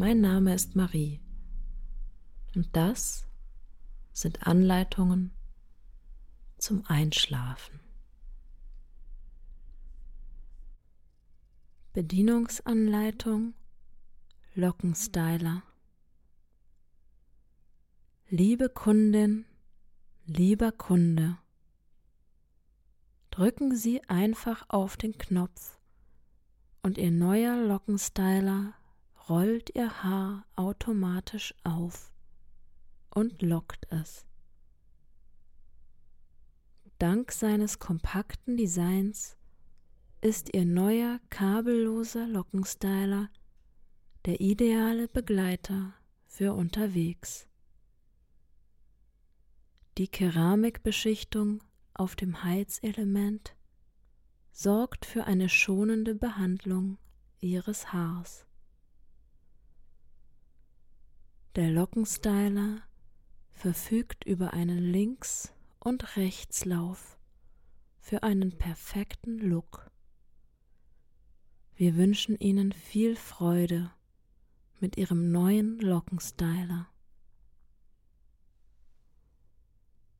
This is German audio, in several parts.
Mein Name ist Marie und das sind Anleitungen zum Einschlafen. Bedienungsanleitung Lockenstyler Liebe Kundin, lieber Kunde, drücken Sie einfach auf den Knopf und Ihr neuer Lockenstyler rollt Ihr Haar automatisch auf und lockt es. Dank seines kompakten Designs ist Ihr neuer kabelloser Lockenstyler der ideale Begleiter für unterwegs. Die Keramikbeschichtung auf dem Heizelement sorgt für eine schonende Behandlung ihres Haars. Der Lockenstyler verfügt über einen Links- und Rechtslauf für einen perfekten Look. Wir wünschen Ihnen viel Freude mit Ihrem neuen Lockenstyler.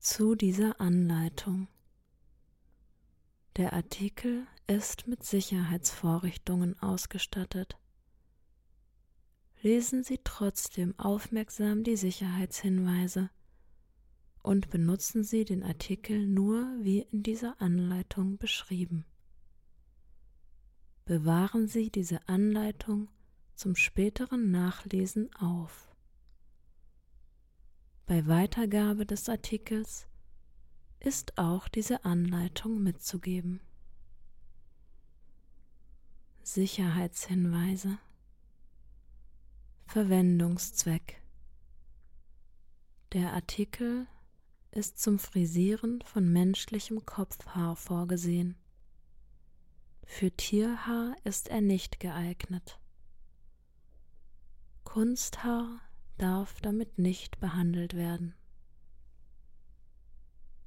zu dieser Anleitung. Der Artikel ist mit Sicherheitsvorrichtungen ausgestattet. Lesen Sie trotzdem aufmerksam die Sicherheitshinweise und benutzen Sie den Artikel nur wie in dieser Anleitung beschrieben. Bewahren Sie diese Anleitung zum späteren Nachlesen auf. Bei Weitergabe des Artikels ist auch diese Anleitung mitzugeben. Sicherheitshinweise Verwendungszweck Der Artikel ist zum Frisieren von menschlichem Kopfhaar vorgesehen. Für Tierhaar ist er nicht geeignet. Kunsthaar darf damit nicht behandelt werden.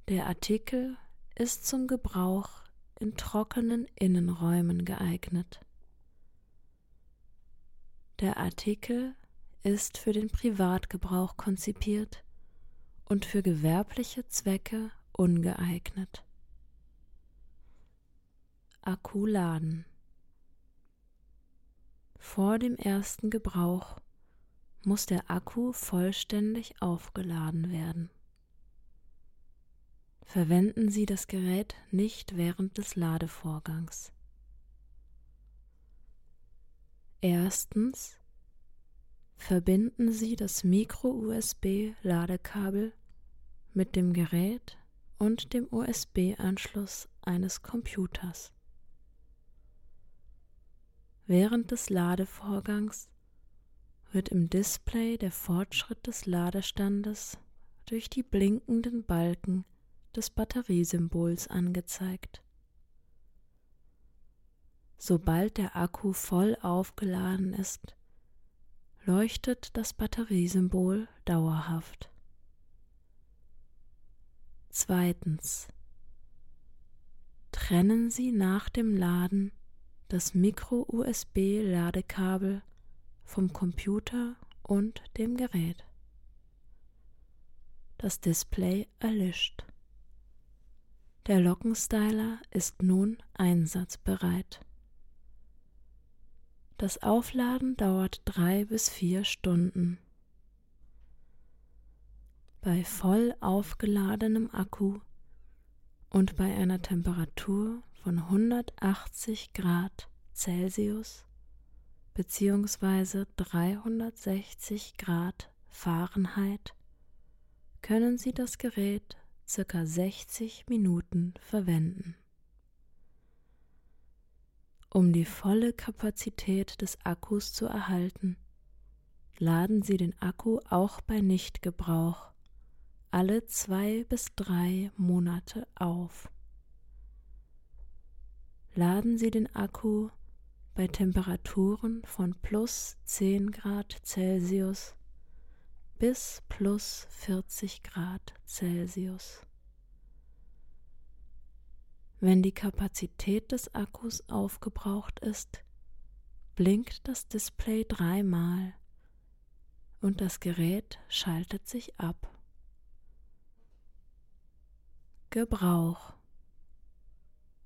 Der Artikel ist zum Gebrauch in trockenen Innenräumen geeignet. Der Artikel ist für den Privatgebrauch konzipiert und für gewerbliche Zwecke ungeeignet. Akkuladen Vor dem ersten Gebrauch muss der Akku vollständig aufgeladen werden. Verwenden Sie das Gerät nicht während des Ladevorgangs. Erstens verbinden Sie das Micro-USB-Ladekabel mit dem Gerät und dem USB-Anschluss eines Computers. Während des Ladevorgangs wird im Display der Fortschritt des Ladestandes durch die blinkenden Balken des Batteriesymbols angezeigt. Sobald der Akku voll aufgeladen ist, leuchtet das Batteriesymbol dauerhaft. Zweitens. Trennen Sie nach dem Laden das Micro-USB-Ladekabel vom Computer und dem Gerät. Das Display erlischt. Der Lockenstyler ist nun einsatzbereit. Das Aufladen dauert drei bis vier Stunden. Bei voll aufgeladenem Akku und bei einer Temperatur von 180 Grad Celsius bzw. 360 Grad Fahrenheit können Sie das Gerät ca. 60 Minuten verwenden. Um die volle Kapazität des Akkus zu erhalten, laden Sie den Akku auch bei Nichtgebrauch alle zwei bis drei Monate auf. Laden Sie den Akku bei Temperaturen von plus 10 Grad Celsius bis plus 40 Grad Celsius. Wenn die Kapazität des Akkus aufgebraucht ist, blinkt das Display dreimal und das Gerät schaltet sich ab. Gebrauch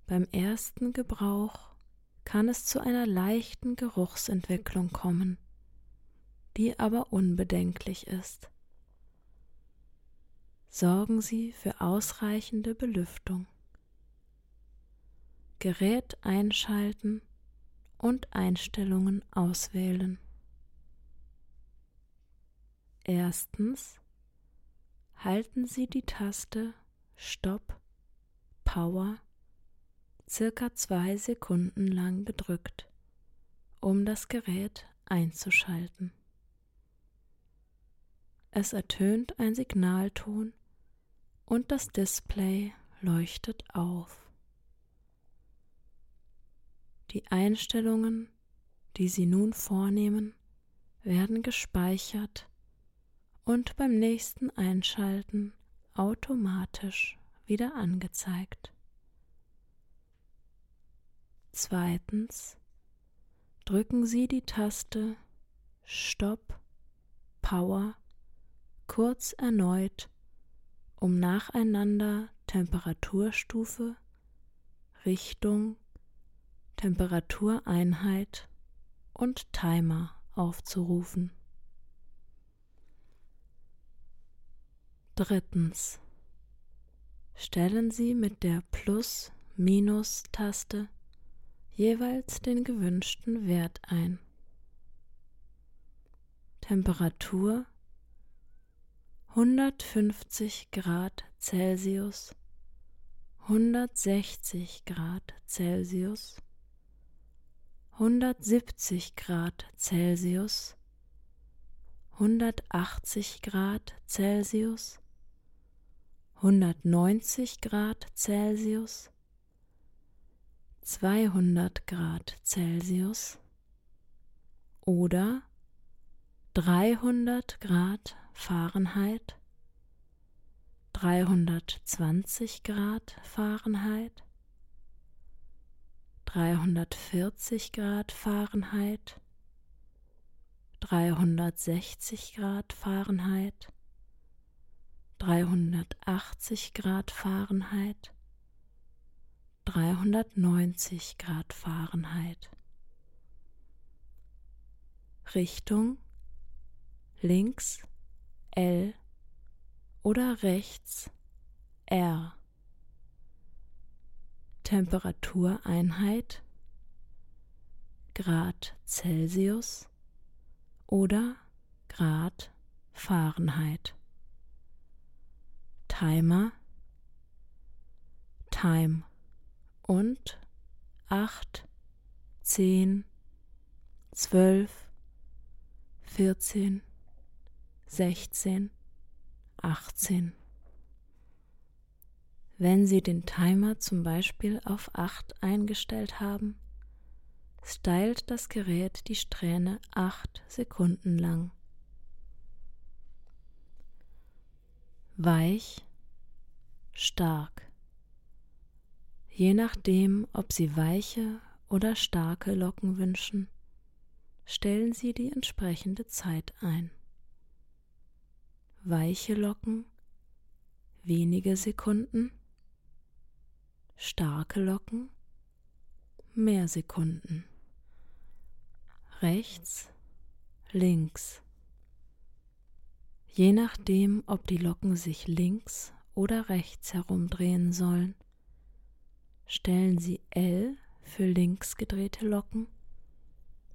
Beim ersten Gebrauch kann es zu einer leichten Geruchsentwicklung kommen, die aber unbedenklich ist. Sorgen Sie für ausreichende Belüftung. Gerät einschalten und Einstellungen auswählen. Erstens halten Sie die Taste Stopp Power circa zwei Sekunden lang gedrückt, um das Gerät einzuschalten. Es ertönt ein Signalton und das Display leuchtet auf. Die Einstellungen, die Sie nun vornehmen, werden gespeichert und beim nächsten Einschalten automatisch wieder angezeigt. Zweitens drücken Sie die Taste Stopp Power kurz erneut, um nacheinander Temperaturstufe, Richtung, Temperatureinheit und Timer aufzurufen. Drittens. Stellen Sie mit der Plus-Minus-Taste jeweils den gewünschten Wert ein. Temperatur 150 Grad Celsius, 160 Grad Celsius, 170 Grad Celsius, 180 Grad Celsius, 190 Grad Celsius, 200 Grad Celsius. Oder 300 Grad Fahrenheit, 320 Grad Fahrenheit, 340 Grad Fahrenheit, 360 Grad Fahrenheit, 380 Grad Fahrenheit, 390 Grad Fahrenheit. Richtung links L oder rechts R. Temperatureinheit Grad Celsius oder Grad Fahrenheit. Timer Time und acht, zehn, zwölf, vierzehn, sechzehn, achtzehn. Wenn Sie den Timer zum Beispiel auf 8 eingestellt haben, stylt das Gerät die Strähne 8 Sekunden lang. Weich, stark. Je nachdem, ob Sie weiche oder starke Locken wünschen, stellen Sie die entsprechende Zeit ein. Weiche Locken wenige Sekunden, starke Locken mehr Sekunden. Rechts, links. Je nachdem, ob die Locken sich links oder rechts herumdrehen sollen, stellen Sie L für links gedrehte Locken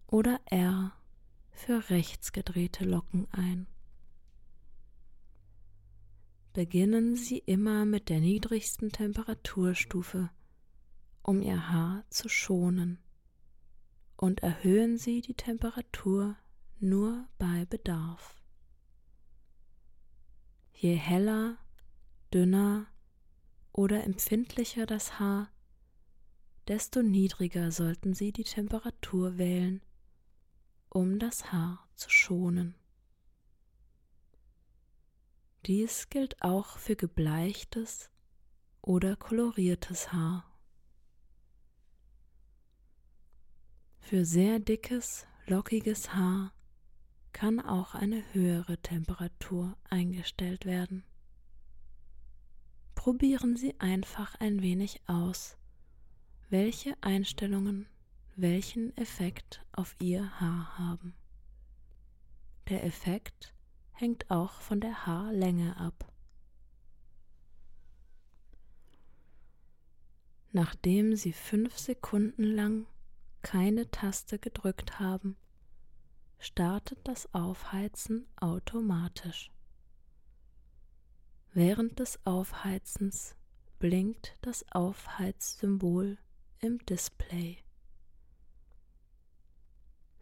oder R für rechts gedrehte Locken ein. Beginnen Sie immer mit der niedrigsten Temperaturstufe, um Ihr Haar zu schonen, und erhöhen Sie die Temperatur nur bei Bedarf. Je heller, dünner oder empfindlicher das Haar, desto niedriger sollten Sie die Temperatur wählen, um das Haar zu schonen. Dies gilt auch für gebleichtes oder koloriertes Haar. Für sehr dickes, lockiges Haar kann auch eine höhere Temperatur eingestellt werden. Probieren Sie einfach ein wenig aus, welche Einstellungen welchen Effekt auf Ihr Haar haben. Der Effekt hängt auch von der Haarlänge ab. Nachdem Sie fünf Sekunden lang keine Taste gedrückt haben, startet das Aufheizen automatisch. Während des Aufheizens blinkt das Aufheizsymbol im Display.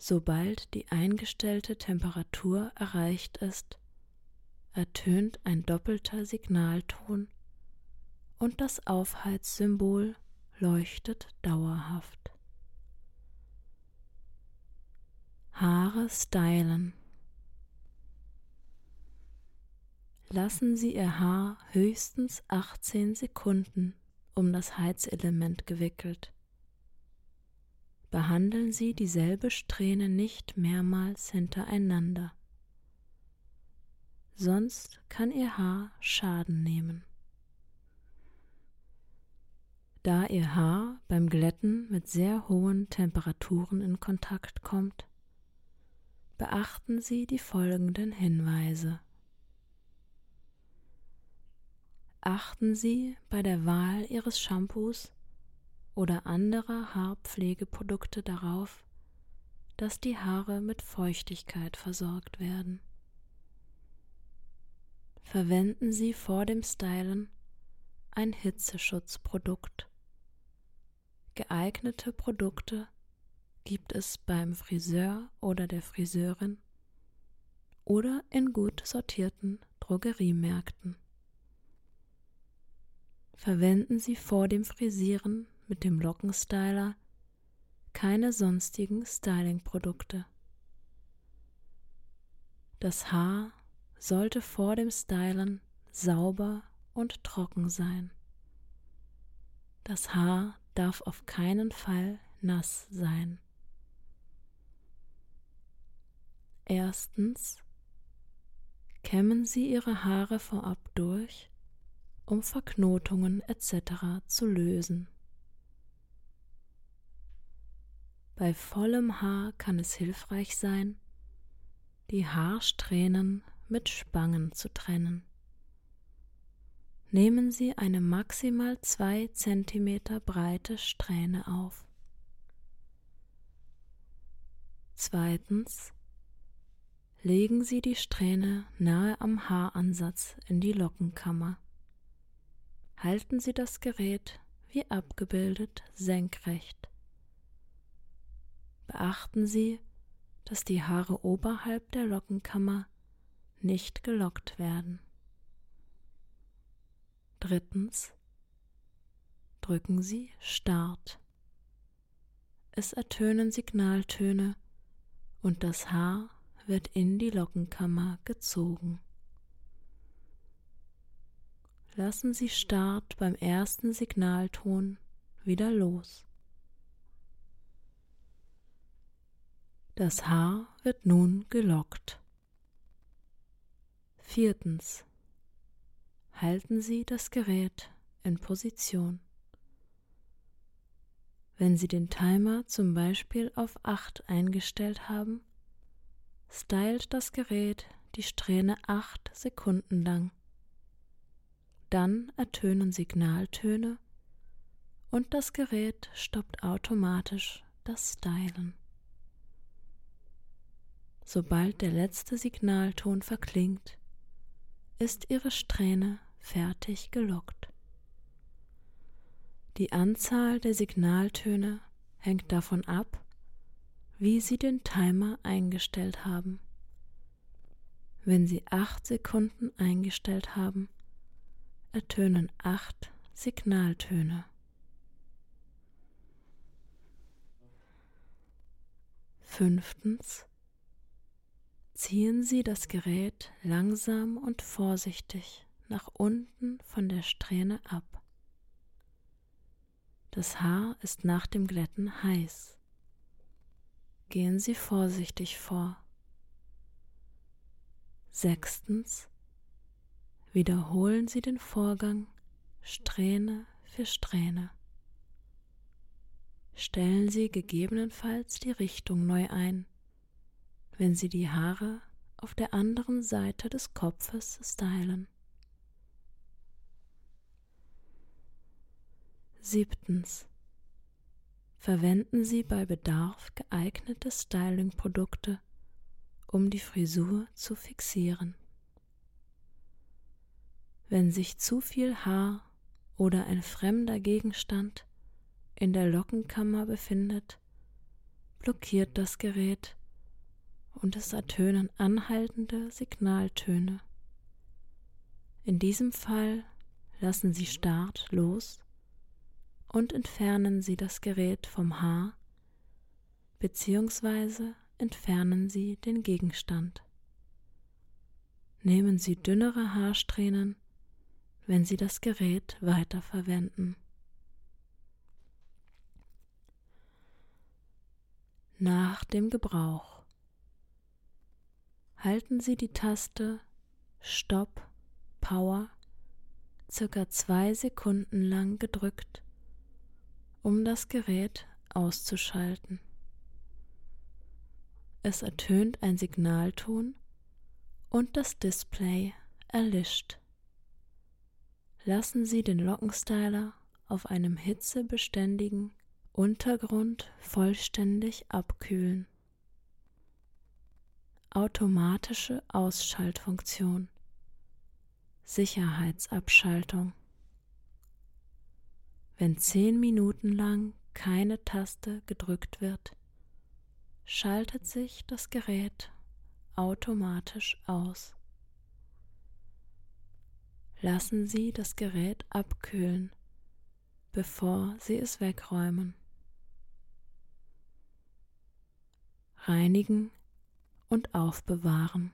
Sobald die eingestellte Temperatur erreicht ist, ertönt ein doppelter Signalton und das Aufheizsymbol leuchtet dauerhaft. Haare stylen. Lassen Sie Ihr Haar höchstens 18 Sekunden um das Heizelement gewickelt. Behandeln Sie dieselbe Strähne nicht mehrmals hintereinander, sonst kann Ihr Haar Schaden nehmen. Da Ihr Haar beim Glätten mit sehr hohen Temperaturen in Kontakt kommt, beachten Sie die folgenden Hinweise. Achten Sie bei der Wahl Ihres Shampoos oder anderer Haarpflegeprodukte darauf, dass die Haare mit Feuchtigkeit versorgt werden. Verwenden Sie vor dem Stylen ein Hitzeschutzprodukt. Geeignete Produkte gibt es beim Friseur oder der Friseurin oder in gut sortierten Drogeriemärkten. Verwenden Sie vor dem Frisieren mit dem Lockenstyler keine sonstigen Stylingprodukte. Das Haar sollte vor dem Stylen sauber und trocken sein. Das Haar darf auf keinen Fall nass sein. Erstens kämmen Sie Ihre Haare vorab durch, um Verknotungen etc. zu lösen. Bei vollem Haar kann es hilfreich sein, die Haarsträhnen mit Spangen zu trennen. Nehmen Sie eine maximal 2 cm breite Strähne auf. Zweitens legen Sie die Strähne nahe am Haaransatz in die Lockenkammer. Halten Sie das Gerät wie abgebildet senkrecht. Beachten Sie, dass die Haare oberhalb der Lockenkammer nicht gelockt werden. Drittens drücken Sie Start. Es ertönen Signaltöne und das Haar wird in die Lockenkammer gezogen. Lassen Sie Start beim ersten Signalton wieder los. Das Haar wird nun gelockt. Viertens. Halten Sie das Gerät in Position. Wenn Sie den Timer zum Beispiel auf 8 eingestellt haben, stylt das Gerät die Strähne 8 Sekunden lang. Dann ertönen Signaltöne und das Gerät stoppt automatisch das Stylen. Sobald der letzte Signalton verklingt, ist Ihre Strähne fertig gelockt. Die Anzahl der Signaltöne hängt davon ab, wie Sie den Timer eingestellt haben. Wenn Sie acht Sekunden eingestellt haben, ertönen acht Signaltöne. Fünftens. Ziehen Sie das Gerät langsam und vorsichtig nach unten von der Strähne ab. Das Haar ist nach dem Glätten heiß. Gehen Sie vorsichtig vor. Sechstens. Wiederholen Sie den Vorgang Strähne für Strähne. Stellen Sie gegebenenfalls die Richtung neu ein wenn Sie die Haare auf der anderen Seite des Kopfes stylen. Siebtens. Verwenden Sie bei Bedarf geeignete Styling-Produkte, um die Frisur zu fixieren. Wenn sich zu viel Haar oder ein fremder Gegenstand in der Lockenkammer befindet, blockiert das Gerät und es ertönen anhaltende Signaltöne. In diesem Fall lassen Sie Start los und entfernen Sie das Gerät vom Haar bzw. entfernen Sie den Gegenstand. Nehmen Sie dünnere Haarsträhnen, wenn Sie das Gerät weiterverwenden. Nach dem Gebrauch halten Sie die Taste Stop Power circa zwei Sekunden lang gedrückt, um das Gerät auszuschalten. Es ertönt ein Signalton und das Display erlischt. Lassen Sie den Lockenstyler auf einem hitzebeständigen Untergrund vollständig abkühlen. Automatische Ausschaltfunktion Sicherheitsabschaltung Wenn zehn Minuten lang keine Taste gedrückt wird, schaltet sich das Gerät automatisch aus. Lassen Sie das Gerät abkühlen, bevor Sie es wegräumen. Reinigen und aufbewahren.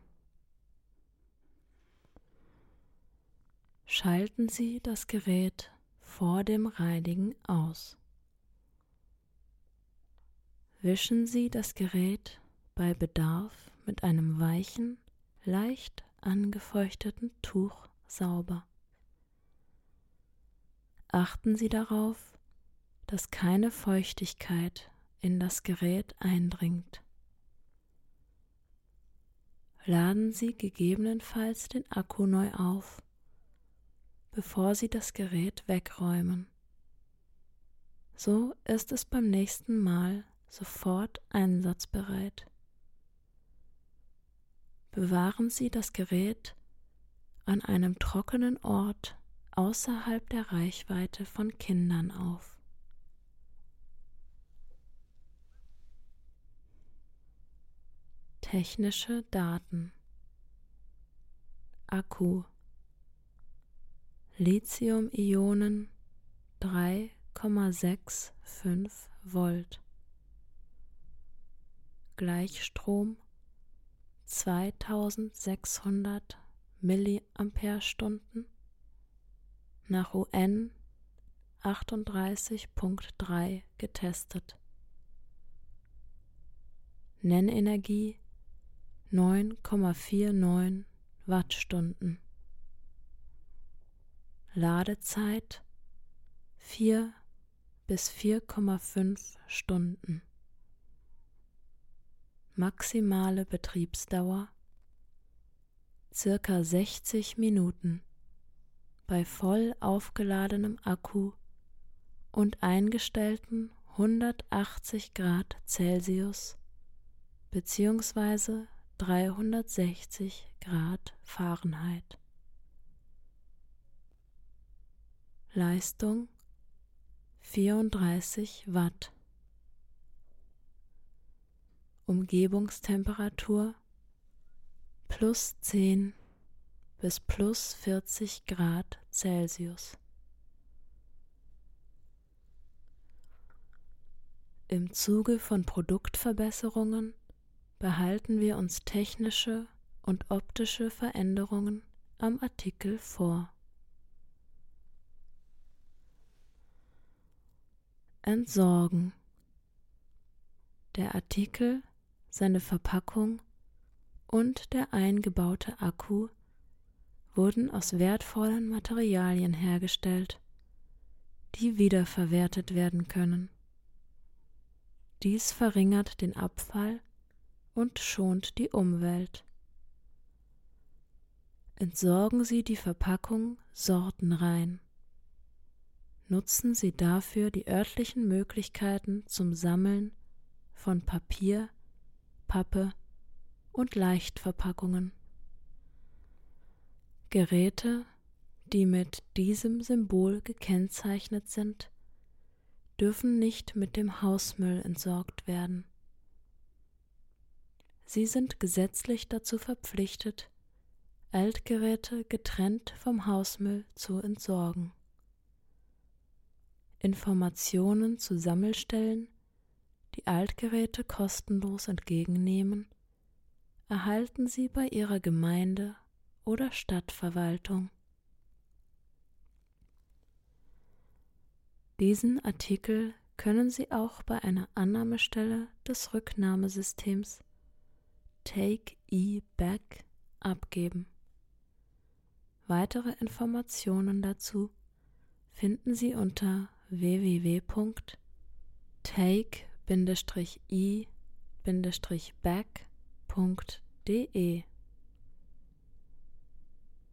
Schalten Sie das Gerät vor dem Reinigen aus. Wischen Sie das Gerät bei Bedarf mit einem weichen, leicht angefeuchteten Tuch sauber. Achten Sie darauf, dass keine Feuchtigkeit in das Gerät eindringt laden Sie gegebenenfalls den Akku neu auf, bevor Sie das Gerät wegräumen. So ist es beim nächsten Mal sofort einsatzbereit. Bewahren Sie das Gerät an einem trockenen Ort außerhalb der Reichweite von Kindern auf. Technische Daten. Akku. Lithium-Ionen 3,65 Volt. Gleichstrom 2600 Milliampere-Stunden. Nach UN 38.3 getestet. Nennenergie 9,49 Wattstunden. Ladezeit 4 bis 4,5 Stunden. Maximale Betriebsdauer circa 60 Minuten bei voll aufgeladenem Akku und eingestellten 180 Grad Celsius bzw. 360 Grad Fahrenheit. Leistung 34 Watt. Umgebungstemperatur plus 10 bis plus 40 Grad Celsius. Im Zuge von Produktverbesserungen behalten wir uns technische und optische Veränderungen am Artikel vor. Entsorgen. Der Artikel, seine Verpackung und der eingebaute Akku wurden aus wertvollen Materialien hergestellt, die wiederverwertet werden können. Dies verringert den Abfall und schont die Umwelt. Entsorgen Sie die Verpackung sortenrein. Nutzen Sie dafür die örtlichen Möglichkeiten zum Sammeln von Papier, Pappe und Leichtverpackungen. Geräte, die mit diesem Symbol gekennzeichnet sind, dürfen nicht mit dem Hausmüll entsorgt werden. Sie sind gesetzlich dazu verpflichtet, Altgeräte getrennt vom Hausmüll zu entsorgen. Informationen zu Sammelstellen, die Altgeräte kostenlos entgegennehmen, erhalten Sie bei Ihrer Gemeinde oder Stadtverwaltung. Diesen Artikel können Sie auch bei einer Annahmestelle des Rücknahmesystems Take E Back abgeben. Weitere Informationen dazu finden Sie unter www.take-e-back.de.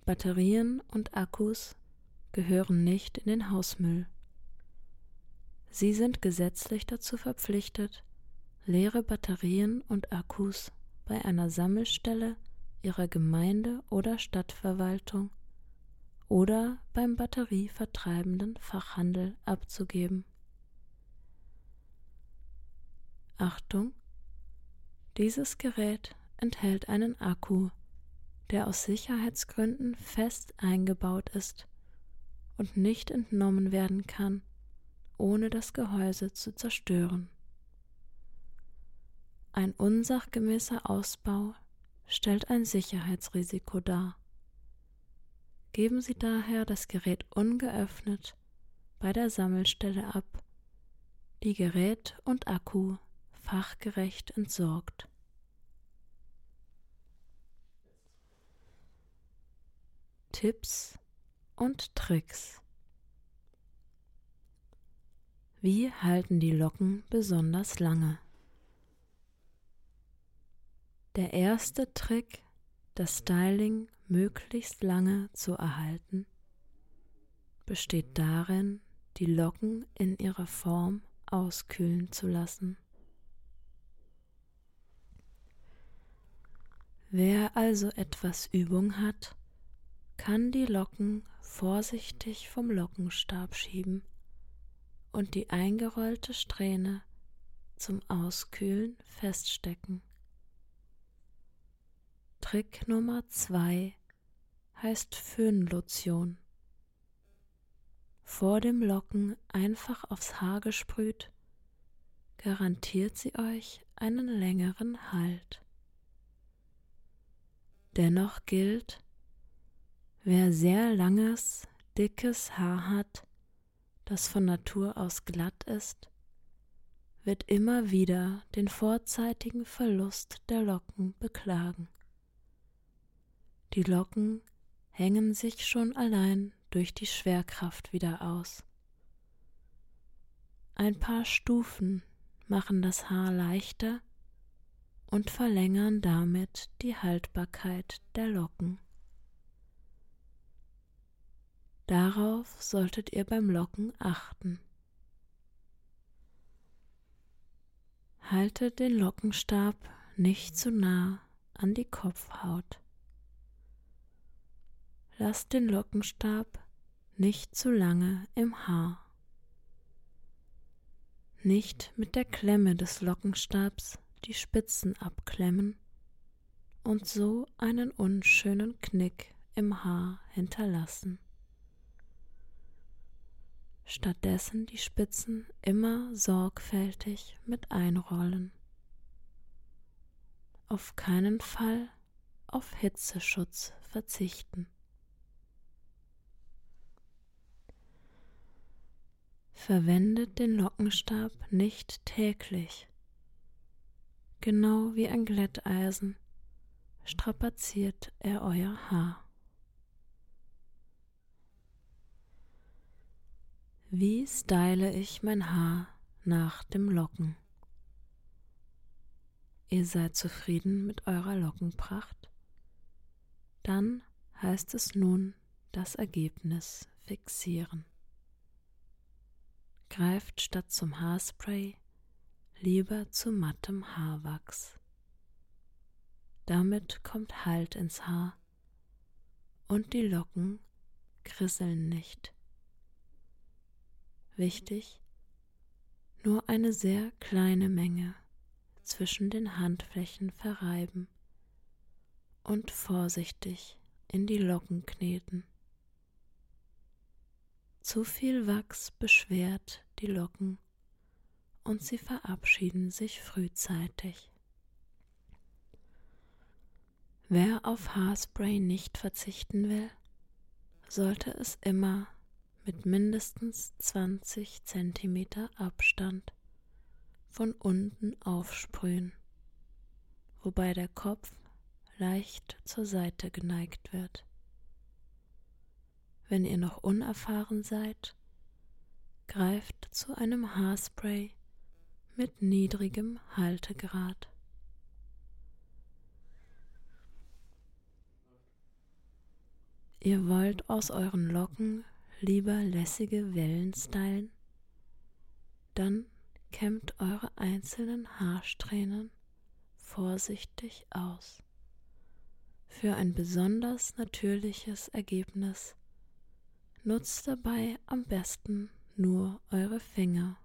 Batterien und Akkus gehören nicht in den Hausmüll. Sie sind gesetzlich dazu verpflichtet, leere Batterien und Akkus bei einer Sammelstelle Ihrer Gemeinde oder Stadtverwaltung oder beim batterievertreibenden Fachhandel abzugeben. Achtung! Dieses Gerät enthält einen Akku, der aus Sicherheitsgründen fest eingebaut ist und nicht entnommen werden kann ohne das Gehäuse zu zerstören. Ein unsachgemäßer Ausbau stellt ein Sicherheitsrisiko dar. Geben Sie daher das Gerät ungeöffnet bei der Sammelstelle ab, die Gerät und Akku fachgerecht entsorgt. Tipps und Tricks Wie halten die Locken besonders lange? Der erste Trick, das Styling möglichst lange zu erhalten, besteht darin, die Locken in ihrer Form auskühlen zu lassen. Wer also etwas Übung hat, kann die Locken vorsichtig vom Lockenstab schieben und die eingerollte Strähne zum Auskühlen feststecken. Trick Nummer 2 heißt Föhnlotion. Vor dem Locken einfach aufs Haar gesprüht, garantiert sie euch einen längeren Halt. Dennoch gilt, wer sehr langes, dickes Haar hat, das von Natur aus glatt ist, wird immer wieder den vorzeitigen Verlust der Locken beklagen. Die Locken hängen sich schon allein durch die Schwerkraft wieder aus. Ein paar Stufen machen das Haar leichter und verlängern damit die Haltbarkeit der Locken. Darauf solltet ihr beim Locken achten. Haltet den Lockenstab nicht zu nah an die Kopfhaut. Lasst den Lockenstab nicht zu lange im Haar. Nicht mit der Klemme des Lockenstabs die Spitzen abklemmen und so einen unschönen Knick im Haar hinterlassen. Stattdessen die Spitzen immer sorgfältig mit einrollen. Auf keinen Fall auf Hitzeschutz verzichten. Verwendet den Lockenstab nicht täglich. Genau wie ein Glätteisen strapaziert er euer Haar. Wie style ich mein Haar nach dem Locken? Ihr seid zufrieden mit eurer Lockenpracht? Dann heißt es nun das Ergebnis fixieren. Greift statt zum Haarspray lieber zu mattem Haarwachs. Damit kommt Halt ins Haar und die Locken krisseln nicht. Wichtig, nur eine sehr kleine Menge zwischen den Handflächen verreiben und vorsichtig in die Locken kneten. Zu viel Wachs beschwert die Locken und sie verabschieden sich frühzeitig. Wer auf Haarspray nicht verzichten will, sollte es immer mit mindestens 20 cm Abstand von unten aufsprühen, wobei der Kopf leicht zur Seite geneigt wird. Wenn ihr noch unerfahren seid, greift zu einem Haarspray mit niedrigem Haltegrad. Ihr wollt aus euren Locken lieber lässige Wellen stylen? Dann kämmt eure einzelnen Haarsträhnen vorsichtig aus. Für ein besonders natürliches Ergebnis Nutzt dabei am besten nur eure Finger.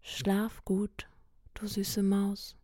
Schlaf gut, du süße Maus.